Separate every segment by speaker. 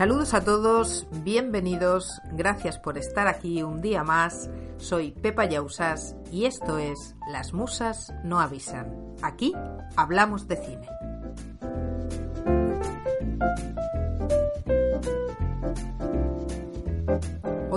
Speaker 1: Saludos a todos, bienvenidos, gracias por estar aquí un día más. Soy Pepa Yausas y esto es Las Musas no avisan. Aquí hablamos de cine.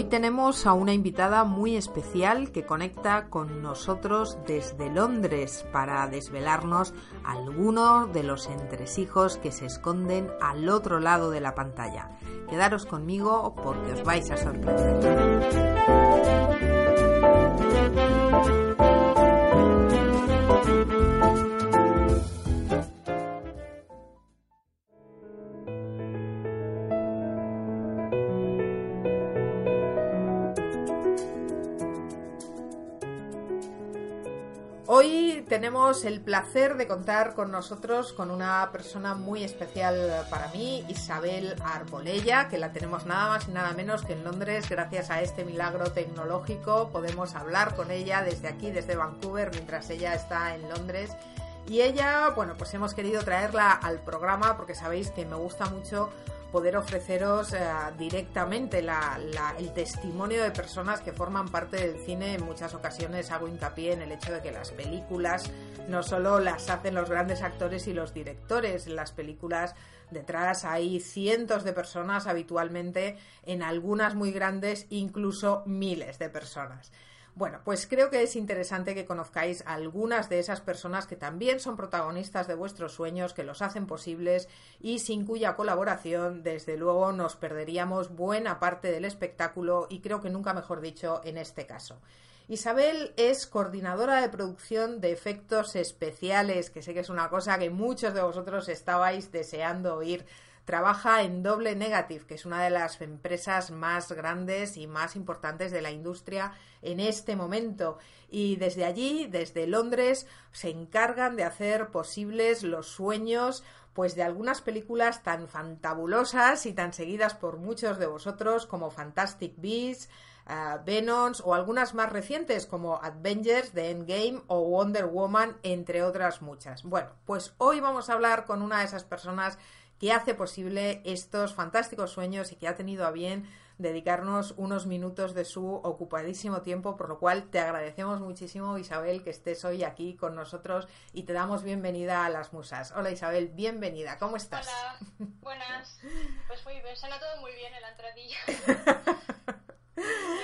Speaker 1: Hoy tenemos a una invitada muy especial que conecta con nosotros desde Londres para desvelarnos algunos de los entresijos que se esconden al otro lado de la pantalla. Quedaros conmigo porque os vais a sorprender. Hoy tenemos el placer de contar con nosotros con una persona muy especial para mí, Isabel Arbolella, que la tenemos nada más y nada menos que en Londres. Gracias a este milagro tecnológico podemos hablar con ella desde aquí, desde Vancouver, mientras ella está en Londres. Y ella, bueno, pues hemos querido traerla al programa porque sabéis que me gusta mucho poder ofreceros eh, directamente el testimonio de personas que forman parte del cine. En muchas ocasiones hago hincapié en el hecho de que las películas no solo las hacen los grandes actores y los directores, las películas detrás hay cientos de personas habitualmente, en algunas muy grandes, incluso miles de personas. Bueno, pues creo que es interesante que conozcáis algunas de esas personas que también son protagonistas de vuestros sueños, que los hacen posibles y sin cuya colaboración, desde luego, nos perderíamos buena parte del espectáculo y creo que nunca mejor dicho en este caso. Isabel es coordinadora de producción de efectos especiales, que sé que es una cosa que muchos de vosotros estabais deseando oír Trabaja en Doble Negative, que es una de las empresas más grandes y más importantes de la industria en este momento. Y desde allí, desde Londres, se encargan de hacer posibles los sueños pues de algunas películas tan fantabulosas y tan seguidas por muchos de vosotros como Fantastic Beasts, uh, Venoms o algunas más recientes como Avengers, The Endgame o Wonder Woman, entre otras muchas. Bueno, pues hoy vamos a hablar con una de esas personas que hace posible estos fantásticos sueños y que ha tenido a bien dedicarnos unos minutos de su ocupadísimo tiempo, por lo cual te agradecemos muchísimo, Isabel, que estés hoy aquí con nosotros y te damos bienvenida a las musas. Hola Isabel, bienvenida, ¿cómo estás?
Speaker 2: Hola, buenas. Pues muy bien, suena todo muy bien en la entradilla.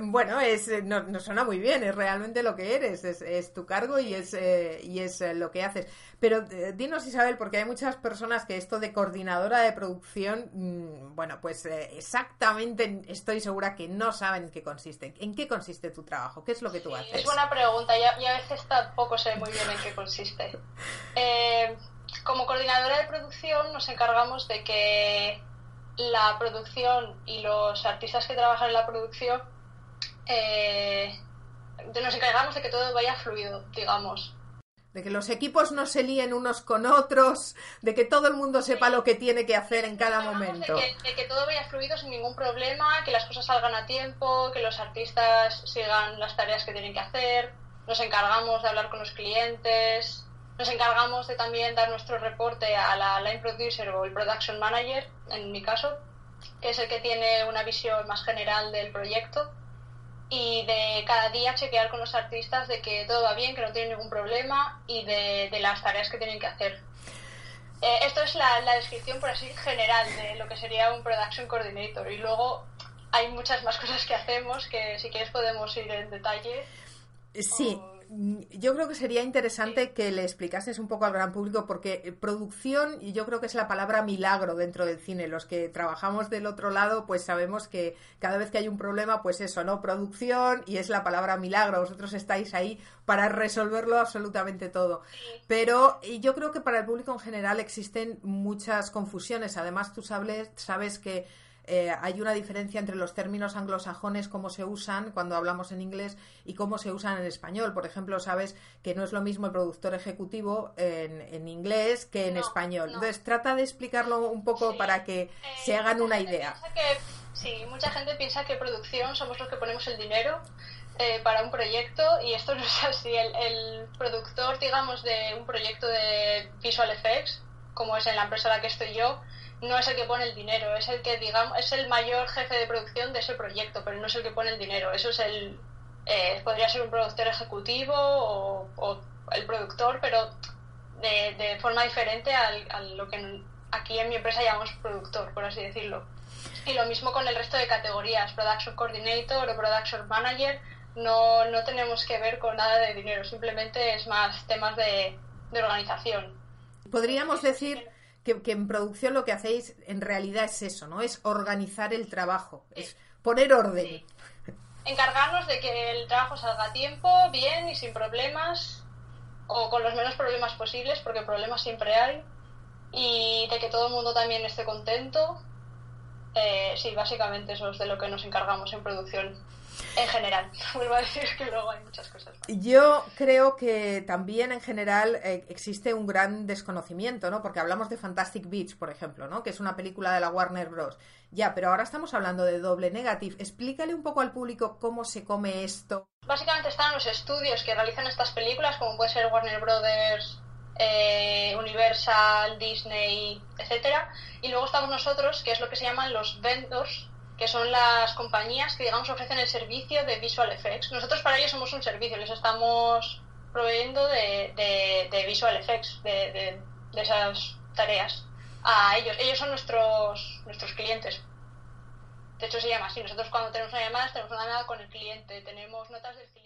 Speaker 1: Bueno, es, eh, no, suena muy bien, es realmente lo que eres, es, tu cargo y es, eh, y es eh, lo que haces. Pero dinos, Isabel, porque hay muchas personas que esto de coordinadora de producción, mm, bueno, pues exactamente estoy segura que no saben en qué consiste. ¿En qué consiste tu trabajo? ¿Qué es lo que tú haces?
Speaker 2: Es buena pregunta y a, y a, veces tampoco sé muy bien en qué consiste. como coordinadora de producción nos encargamos de que la producción y los artistas que trabajan en la producción eh, nos encargamos de que todo vaya fluido, digamos.
Speaker 1: De que los equipos no se líen unos con otros, de que todo el mundo sepa lo que tiene que hacer en cada momento.
Speaker 2: De que, todo vaya fluido sin ningún problema, que las cosas salgan a tiempo, que los artistas sigan las tareas que tienen que hacer. Nos encargamos de hablar con los clientes, nos encargamos de también dar nuestro reporte a la line producer o el production manager, en mi caso, que es el que tiene una visión más general del proyecto y de cada día chequear con los artistas de que todo va bien, que no tienen ningún problema y de, las tareas que tienen que hacer. Eh, esto es la, descripción, por así, general de lo que sería un production coordinator. Y luego hay muchas más cosas que hacemos que si quieres podemos ir en detalle.
Speaker 1: Sí. Yo creo que sería interesante que le explicases un poco al gran público porque eh, producción y yo creo que es la palabra milagro dentro del cine. Los que trabajamos del otro lado pues sabemos que cada vez que hay un problema pues eso, ¿no? Producción y es la palabra milagro. Vosotros estáis ahí para resolverlo absolutamente todo. Pero yo creo que para el público en general existen muchas confusiones. Además tú sabes, sabes que eh, hay una diferencia entre los términos anglosajones, cómo se usan cuando hablamos en inglés y cómo se usan en español. Por ejemplo, sabes que no es lo mismo el productor ejecutivo en, inglés que en español. Entonces, trata de explicarlo un poco para que eh, se hagan una idea.
Speaker 2: sí, mucha gente piensa que producción somos los que ponemos el dinero eh, para un proyecto y esto no es así. El, el, productor, digamos, de un proyecto de Visual Effects, como es en la empresa en la que estoy yo, no es el que pone el dinero, es el que, digamos, es el mayor jefe de producción de ese proyecto, pero no es el que pone el dinero. Eso es el, eh, podría ser un productor ejecutivo o, el productor, pero de, de forma diferente al, a lo que aquí en mi empresa llamamos productor, por así decirlo. Y lo mismo con el resto de categorías, Production Coordinator o Production Manager, no, no tenemos que ver con nada de dinero, simplemente es más temas de organización.
Speaker 1: Podríamos decir que, que, en producción lo que hacéis en realidad es eso, ¿no? Es organizar el trabajo, sí. es poner orden. Sí.
Speaker 2: Encargarnos de que el trabajo salga a tiempo, bien y sin problemas, o con los menos problemas posibles, porque problemas siempre hay, y de que todo el mundo también esté contento. Eh, sí, básicamente eso es de lo que nos encargamos en producción en general. Vuelvo a decir que luego hay muchas cosas. Más.
Speaker 1: Yo creo que también en general eh, existe un gran desconocimiento, ¿no? Porque hablamos de Fantastic Beach, por ejemplo, ¿no? Que es una película de la Warner Bros. Ya, pero ahora estamos hablando de doble negative. Explícale un poco al público cómo se come esto.
Speaker 2: Básicamente están los estudios que realizan estas películas, como puede ser Warner Brothers, eh, Universal, Disney, etcétera, y luego estamos nosotros, que es lo que se llaman los vendors, que son las compañías que digamos ofrecen el servicio de visual effects. Nosotros para ellos somos un servicio, les estamos proveyendo de, de, visual effects, de, de, esas tareas a ellos. Ellos son nuestros nuestros clientes. De hecho se llama así. Nosotros cuando tenemos una llamada tenemos una llamada con el cliente, tenemos notas del cliente.